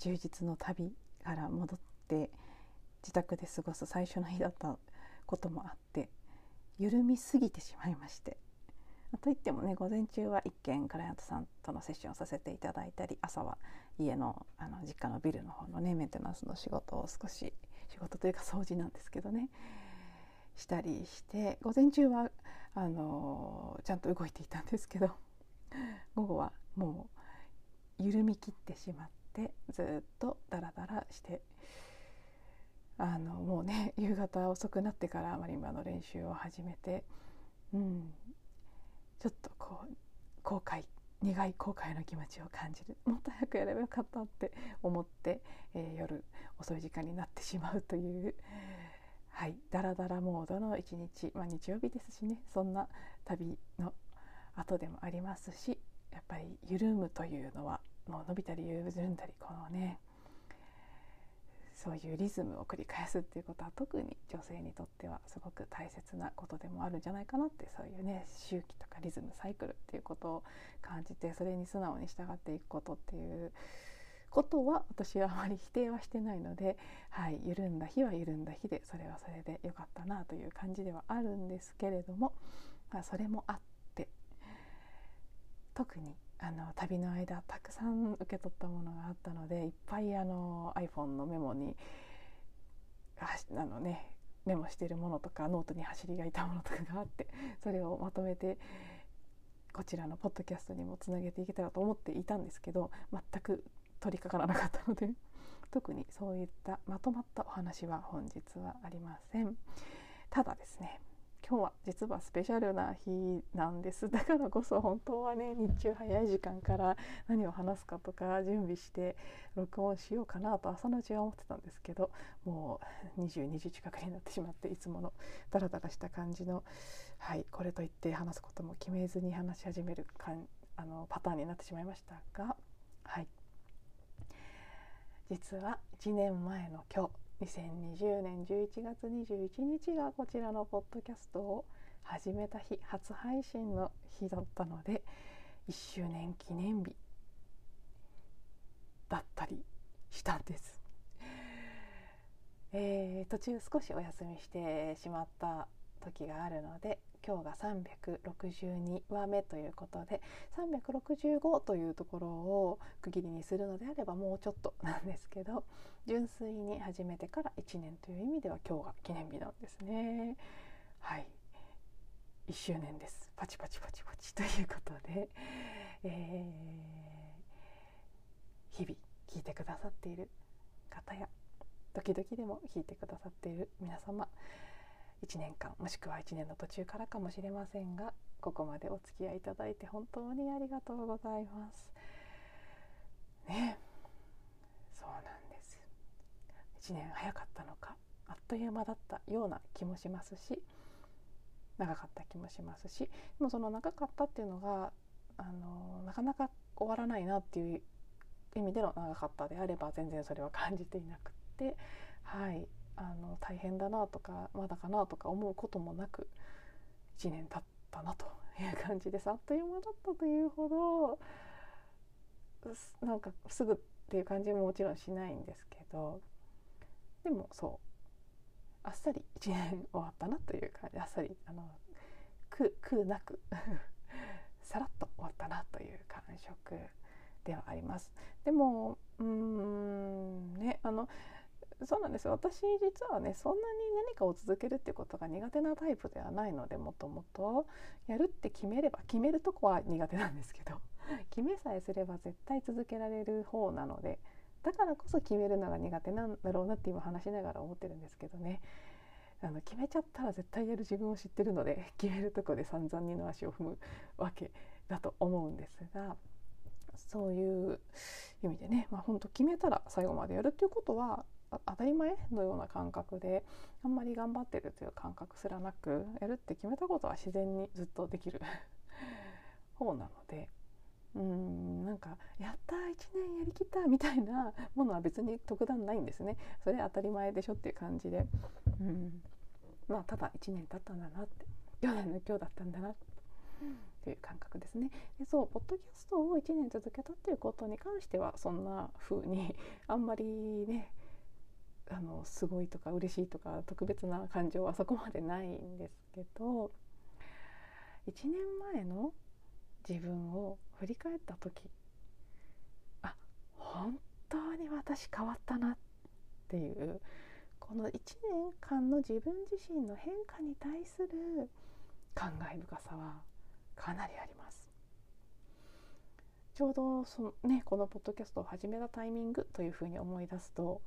充実の旅から戻って自宅で過ごす最初の日だったこともあって緩みすぎてしまいまして。といってもね午前中は一見クライアントさんとのセッションをさせていただいたり朝は家のあの実家のビルの方のねメンテナンスの仕事を少し仕事というか掃除なんですけどね。したりして午前中はあのちゃんと動いていたんですけど午後はもう緩み切ってしまってずっとダラダラしてあのもうね 夕方遅くなってからマリンバの練習を始めて、うん、ちょっとこう後悔苦い後悔の気持ちを感じる。もっと早くやればよかったって思って、えー、夜遅い時間になってしまうというはいダラダラモードの一日、まあ、日曜日ですしねそんな旅の後でもありますしやっぱり緩むというのはもう伸びたり緩んだりこのねそういうリズムを繰り返すっていうことは特に女性にとってはすごく大切なことでもあるんじゃないかなってそういうね周期とかリズムサイクルっていうことを感じてそれに素直に従っていくことっていうことは私はあまり否定はしてないので、はい、緩んだ日は緩んだ日でそれはそれで良かったなという感じではあるんですけれども、ま、それもあって特にあの旅の間たくさん受け取ったものがあったのでいっぱいあの iPhone のメモにあのねメモしているものとかノートに走りがいたものとかがあってそれをまとめてこちらのポッドキャストにもつなげていけたらと思っていたんですけど全く取り掛からなかったので 特にそういったまとまったお話は本日はありません。ただですね今日は実はスペシャルな日なんですだからこそ本当はね日中早い時間から何を話すかとか準備して録音しようかなと朝のうちは思ってたんですけどもう22時近くになってしまっていつものダラダラした感じのはいこれといって話すことも決めずに話し始めるかんあのパターンになってしまいましたがはい。実は1年前の今日2020年11月21日がこちらのポッドキャストを始めた日初配信の日だったので1周年記念日だったりしたんです。えー、途中少しお休みしてしまった時があるので今日が362話目ということで365というところを区切りにするのであればもうちょっとなんですけど純粋に始めてから1年という意味では今日が記念日なんですね。はい1周年ですパチパチパチパチということで、えー、日々聞いてくださっている方や時々でも聞いてくださっている皆様1年間もしくは1年の途中からかもしれませんがここまでお付き合いいただいて本当にありがとうございます。ね。そうなんです。1年早かったのかあっという間だったような気もしますし長かった気もしますしでもその長かったっていうのがあのなかなか終わらないなっていう意味での長かったであれば全然それは感じていなくってはい。あの大変だなとかまだかなとか思うこともなく1年経ったなという感じですあっという間だったというほどなんかすぐっていう感じももちろんしないんですけどでもそうあっさり1年終わったなという感じあっさりあの苦苦なく さらっと終わったなという感触ではあります。でもうんねあのそうなんです私実はねそんなに何かを続けるっていうことが苦手なタイプではないのでもともと。やるって決めれば決めるとこは苦手なんですけど。決めさえすれば絶対続けられる方なので。だからこそ決めるのが苦手なんだろうなって今話しながら思ってるんですけどね。あの決めちゃったら絶対やる自分を知ってるので 決めるとこで散々二の足を踏むわけだと思うんですが。そういう意味でね、まあ、本当決めたら最後までやるっていうことは当たり前のような感覚であんまり頑張ってるという感覚すらなくやるって決めたことは自然にずっとできる。方なので、うんなんかやった1年やりきったみたいなものは別に特段ないんですね。それ当たり前でしょっていう感じで、うん、まあただ1年経ったんだなって。去年の今日だったんだなって。いう感覚ですね。でそうポッドキャストを1年続けたっていうことに関してはそんな風にあんまりねあのすごいとか嬉しいとか特別な感情はそこまでないんですけど1年前の自分を振り返った時あ本当に私変わったなっていうこの1年間の自分自身の変化に対する感慨深さはかなりあります。ちょうどその、ね、このポッドキャストを始めたタイミングというふうに思い出すと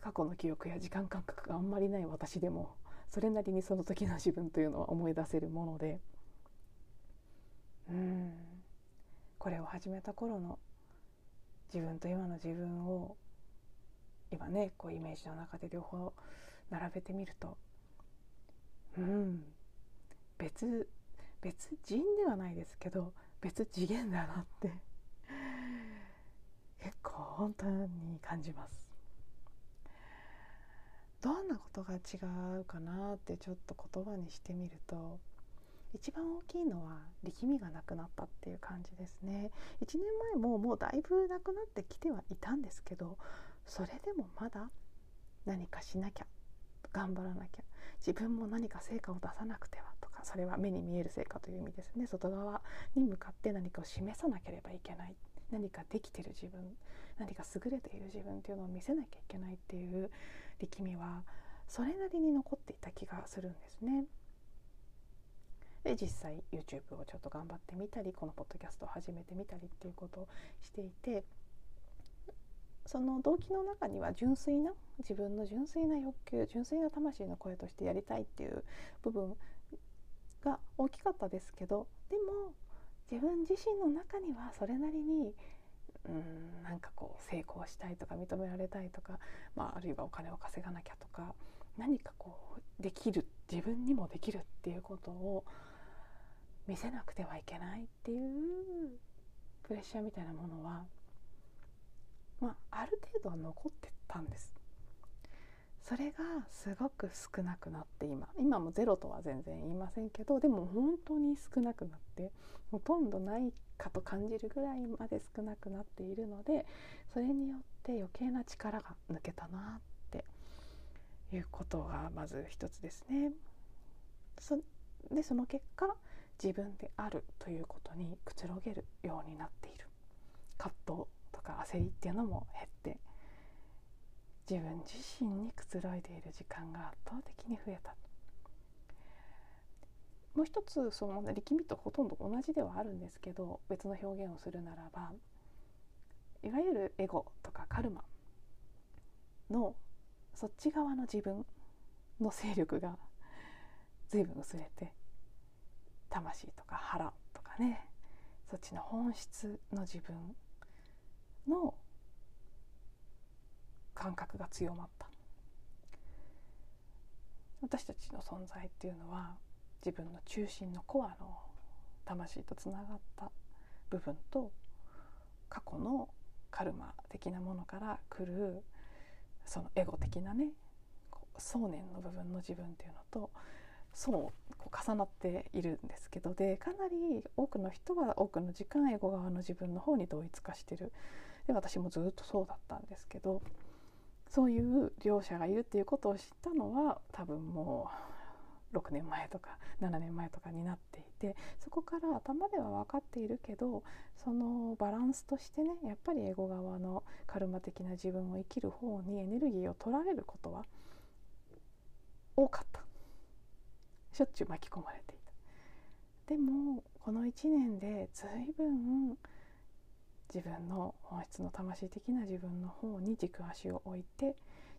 過去の記憶や時間感覚があんまりない私でもそれなりにその時の自分というのは思い出せるもので。うん。これを始めた頃の自分と今の自分を今ねこうイメージの中で両方並べてみるとうん。別別人ではないですけど別次元だなって結構本当に感じます。どんなことが違うかなってちょっと言葉にしてみると一番大きいのは力みがなくなったっていう感じですね。1年前ももうだいぶなくなってきてはいたんですけどそれでもまだ何かしなきゃ頑張らなきゃ自分も何か成果を出さなくてはとかそれは目に見える成果という意味ですね。外側に向かって何かを示さなければいけない。何かできてる自分何か優れている自分っていうのを見せなきゃいけないっていう力みはそれなりに残っていた気がするんですね。で実際 YouTube をちょっと頑張ってみたりこのポッドキャストを始めてみたりっていうことをしていてその動機の中には純粋な自分の純粋な欲求純粋な魂の声としてやりたいっていう部分が大きかったですけどでも自分自身の中にはそれなりにうんなんかこう成功したいとか認められたいとか、まあ、あるいはお金を稼がなきゃとか何かこうできる自分にもできるっていうことを見せなくてはいけないっていうプレッシャーみたいなものは、まあ、ある程度は残ってたんです。それがすごく少なくなって今今もゼロとは全然言いませんけどでも本当に少なくなってほとんどないかと感じるぐらいまで少なくなっているのでそれによって余計な力が抜けたなっていうことがまず一つですね。そでその結果自分であるということにくつろげるようになっている葛藤とか焦りっていうのも減って自分自身にくつろいでいる時間が圧倒的に増えたもう一つその力みとほとんど同じではあるんですけど別の表現をするならばいわゆるエゴとかカルマのそっち側の自分の勢力が随分薄れて魂とか腹とかねそっちの本質の自分の感覚が強まった。私たちの存在っていうのは自分の中心のコアの魂とつながった部分と過去のカルマ的なものから来るそのエゴ的なね想念の部分の自分っていうのとそうこう重なっているんですけどでかなり多くの人は多くの時間エゴ側の自分の方に同一化してるで私もずっとそうだったんですけどそういう両者がいるっていうことを知ったのは多分もう6年前とか7年前とかになっていてそこから頭では分かっているけどそのバランスとしてねやっぱりエゴ側のカルマ的な自分を生きる方にエネルギーを取られることは多かった。しょっちゅう巻き込まれていた。でもこの1年で随分自分の本質の魂的な自分の方に軸足を置いて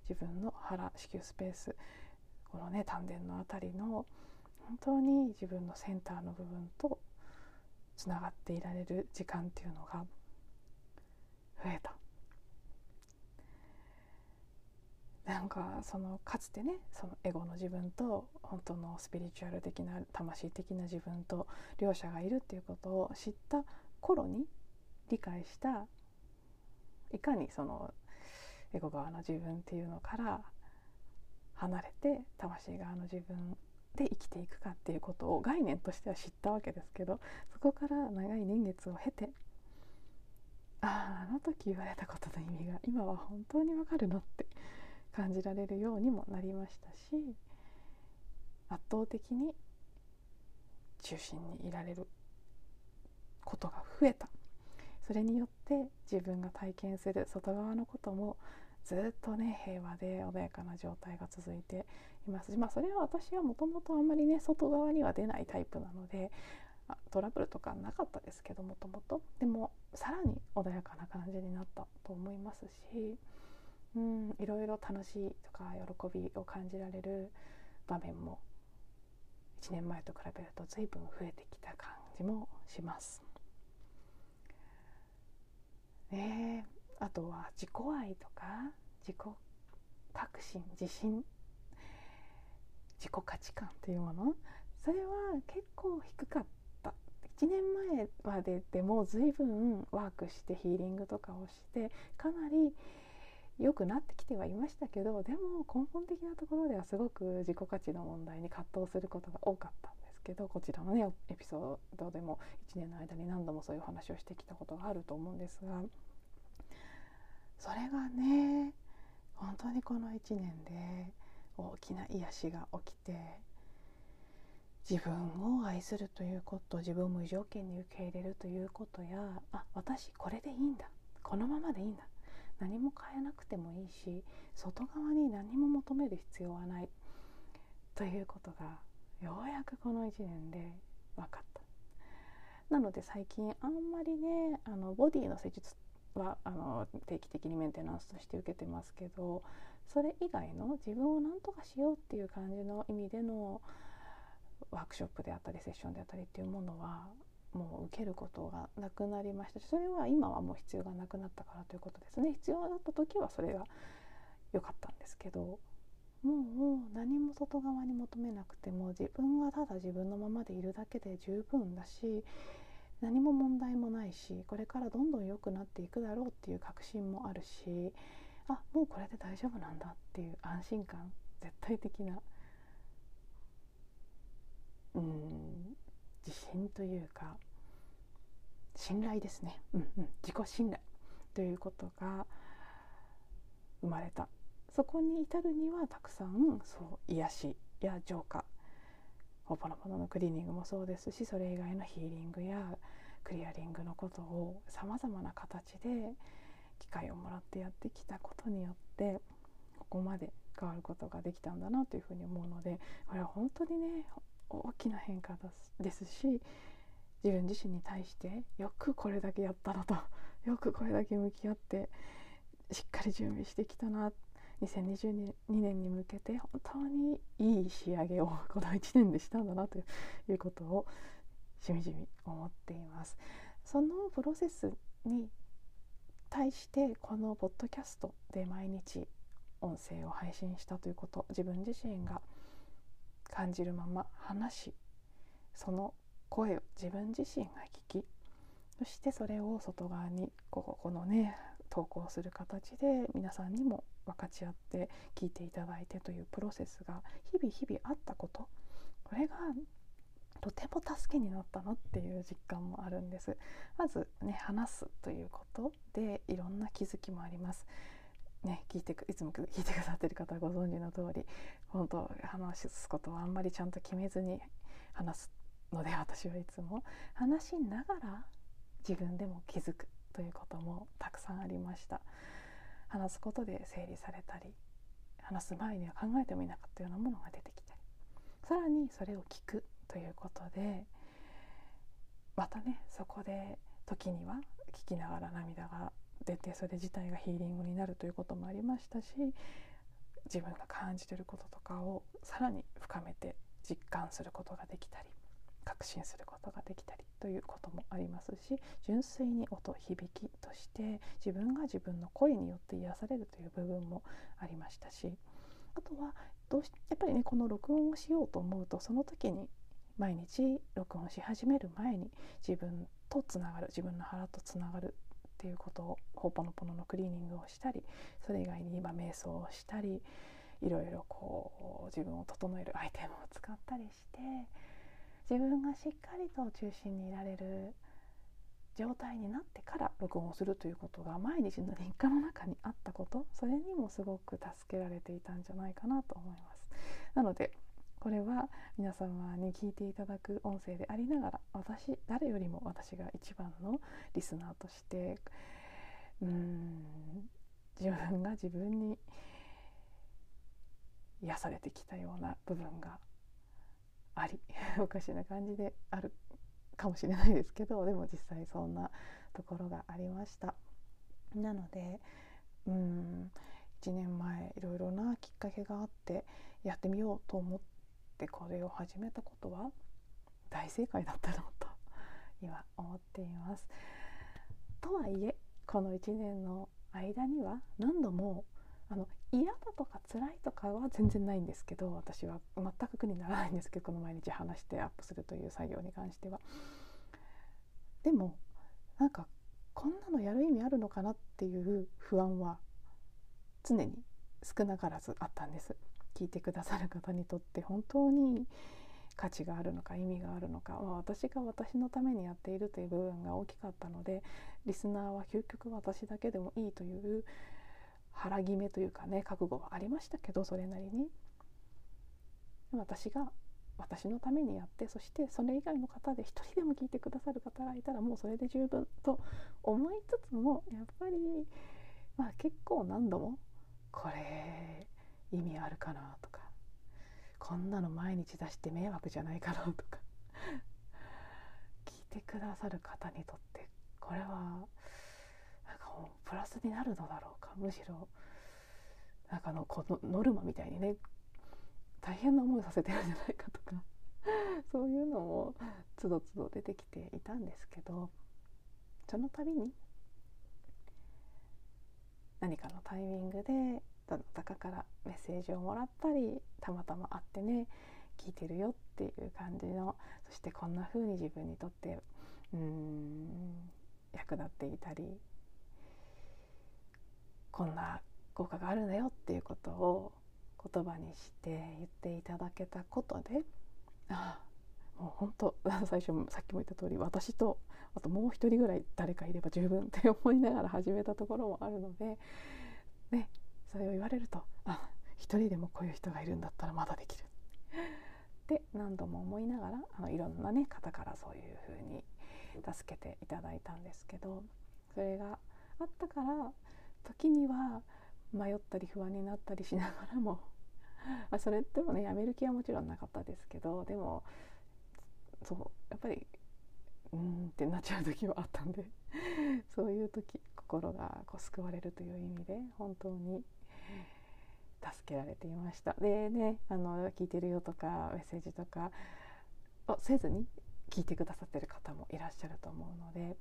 自分の腹子宮スペースこのね丹田の辺りの本当に自分のセンターの部分とつながっていられる時間っていうのが増えた。なんかそのかつてねそのエゴの自分と本当のスピリチュアル的な魂的な自分と両者がいるっていうことを知った頃に理解したいかにそのエゴ側の自分っていうのから離れて魂側の自分で生きていくかっていうことを概念としては知ったわけですけどそこから長い年月を経てあああの時言われたことの意味が今は本当にわかるのって感じられるようにもなりましたし圧倒的に中心にいられることが増えた。それによって自分が体験する外側のこともずっとね平和で穏やかな状態が続いています。まあそれは私はもともとあんまりね外側には出ないタイプなのでトラブルとかなかったですけどもともと。でもさらに穏やかな感じになったと思いますしうんいろいろ楽しいとか喜びを感じられる場面も1年前と比べると随分増えてきた感じもします。ねあとは自己愛とか自己革新自信自己価値観というもの。それは結構低かった。1年前まででも随分ワークしてヒーリングとかをしてかなり良くなってきてはいましたけどでも根本的なところではすごく自己価値の問題に葛藤することが多かったんですけどこちらのねエピソードでも1年の間に何度もそういう話をしてきたことがあると思うんですが。それがね本当にこの1年で大きな癒しが起きて自分を愛するということ自分を無条件に受け入れるということやあ私これでいいんだこのままでいいんだ何も変えなくてもいいし外側に何も求める必要はないということがようやくこの1年で分かった。なので最近あんまりねあのボディの施術はあの定期的にメンテナンスとして受けてますけどそれ以外の自分を何とかしようっていう感じの意味でのワークショップであったりセッションであったりっていうものはもう受けることがなくなりましたしそれは今はもう必要がなくなったからということですね。必要だった時はそれが良かったんですけどもう何も外側に求めなくても自分がただ自分のままでいるだけで十分だし何も問題もないしこれからどんどん良くなっていくだろうっていう確信もあるしあもうこれで大丈夫なんだっていう安心感絶対的なうん自信というか信頼ですね、うんうん、自己信頼ということが生まれた。そこに至るにはたくさんそう癒しや浄化。ほぼのもののクリーニングもそうですしそれ以外のヒーリングやクリアリングのことをさまざまな形で機会をもらってやってきたことによってここまで変わることができたんだなというふうに思うのでこれは本当にね大きな変化ですし自分自身に対してよくこれだけやったなと よくこれだけ向き合ってしっかり準備してきたな2022年に向けて本当にいい仕上げをこの1年でしたんだなということをしみじみ思っています。そのプロセスに対してこのポッドキャストで毎日音声を配信したということ自分自身が感じるまま話しその声を自分自身が聞きそしてそれを外側にここのね投稿する形で皆さんにも分かち合って聞いていただいてというプロセスが日々日々あったことこれがとても助けになったなっていう実感もあるんです。まずね話すということでいろんな気づきもあります。ね、聞いていつも聞いてくださってる方はご存知の通り本当話すことはあんまりちゃんと決めずに話すので私はいつも。話しながら自分でも気づくということもたくさんありました。話すことで整理されたり話す前には考えてもいなかったようなものが出てきたりさらにそれを聞く。ということでまたねそこで時には聞きながら涙が出てそれ自体がヒーリングになるということもありましたし自分が感じてることとかをさらに深めて実感することができたり確信することができたりということもありますし純粋に音響きとして自分が自分の声によって癒されるという部分もありましたしあとはどうしやっぱりねこの録音をしようと思うとその時に毎日録音し始める前に自分とつながる自分の腹とつながるっていうことをほおぽのぽののクリーニングをしたりそれ以外に今瞑想をしたりいろいろこう自分を整えるアイテムを使ったりして自分がしっかりと中心にいられる状態になってから録音をするということが毎日の日課の中にあったことそれにもすごく助けられていたんじゃないかなと思います。なのでこれは皆様に聞いていただく音声でありながら私誰よりも私が一番のリスナーとしてうん自分が自分に癒されてきたような部分があり おかしな感じであるかもしれないですけどでも実際そんなところがありました。なのでうん1年前いろいろなきっかけがあってやってみようと思ってこれを始めたことは大正解だったなと 今思っていますとはいえこの1年の間には何度もあの嫌だとか辛いとかは全然ないんですけど私は全く苦にならないんですけどこの毎日話してアップするという作業に関しては。でもなんかこんなのやる意味あるのかなっていう不安は常に少なからずあったんです。聞いてくださる方にとって本当に価値があるのか意味があるのか、まあ、私が私のためにやっているという部分が大きかったのでリスナーは究極私だけでもいいという腹決めというかね覚悟はありましたけどそれなりに。私が私のためにやってそしてそれ以外の方で一人でも聞いてくださる方がいたらもうそれで十分と思いつつもやっぱり、まあ、結構何度もこれ意味あるかなとかこんなの毎日出して迷惑じゃないかなとか聞いてくださる方にとってこれはなんかもうプラスになるのだろうかむしろなんかのこのノルマみたいにね大変な思いさせてるんじゃないかとかそういうのもつどつど出てきていたんですけどその度に何かのタイミングでどなたかからメッセージをもらったりたまたま会ってね聞いてるよっていう感じのそしてこんな風に自分にとってうん役立っていたりこんな効果があるんだよっていうことを言葉にして言っていただけたことでああもう本当 最初さっきも言った通り私とあともう一人ぐらい誰かいれば十分って思いながら始めたところもあるので、ね、それを言われるとあ一人でもこういう人がいるんだったらまだできる。って何度も思いながらあのいろんな、ね、方からそういうふうに助けていただいたんですけどそれがあったから時には迷ったり不安になったりしながらも まあそれでもねやめる気はもちろんなかったですけどでもそうやっぱりうんってなっちゃう時はあったんでそういう時心がこう救われるという意味で本当に助けられていました。でねあの聞いてるよとかメッセージとかをせずに聞いてくださってる方もいらっしゃると思うので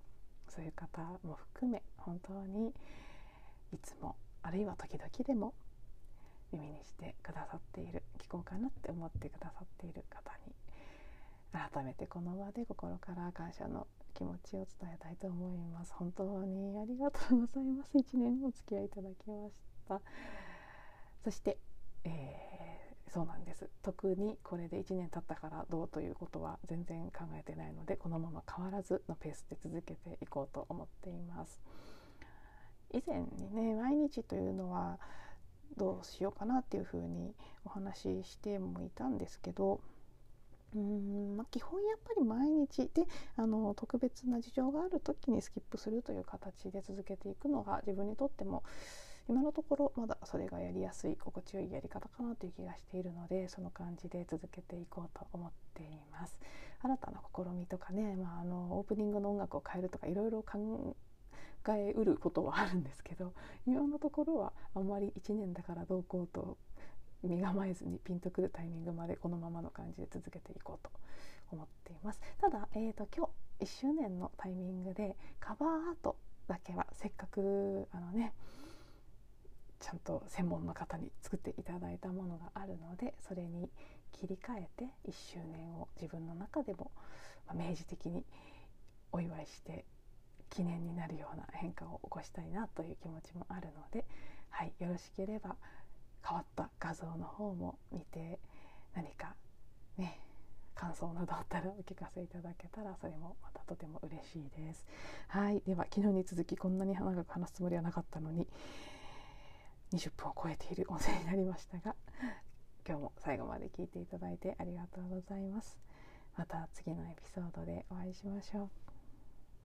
そういう方も含め本当にいつもあるいは時々でも耳にしてくださっている聞こうかなって思ってくださっている方に改めてこの場で心から感謝の気持ちを伝えたいと思います。本当にありがとうございます。1年お付き合いいただきましたそして、えー、そうなんです。特にこれで1年経ったからどうということは全然考えてないのでこのまま変わらずのペースで続けていこうと思っています。以前にね毎日というのはどうしようかなっていうふうにお話ししてもいたんですけどうん、まあ、基本やっぱり毎日であの特別な事情がある時にスキップするという形で続けていくのが自分にとっても今のところまだそれがやりやすい心地よいやり方かなという気がしているのでその感じで続けていこうと思っています。新たな試みとかね、まあ、あのオープニングの音楽を変えるとかいろいろ考えうることはあるんですけど今のところはあんまり1年だからどうこうと身構えずにピンとくるタイミングまでこのままの感じで続けていこうと思っています。ただ、えーと、今日1周年のタイミングでカバーアートだけはせっかくあのねちゃんと専門の方に作っていただいたものがあるのでそれに切り替えて1周年を自分の中でも明示的にお祝いして記念になるような変化を起こしたいなという気持ちもあるので、はい、よろしければ変わった画像の方も見て何かね感想などあったらお聞かせいただけたらそれもまたとても嬉しいです。はいでは昨日に続きこんなに長く話すつもりはなかったのに20分を超えている音声になりましたが 今日も最後まで聞いていただいてありがとうございます。また次のエピソードでお会いしましょう。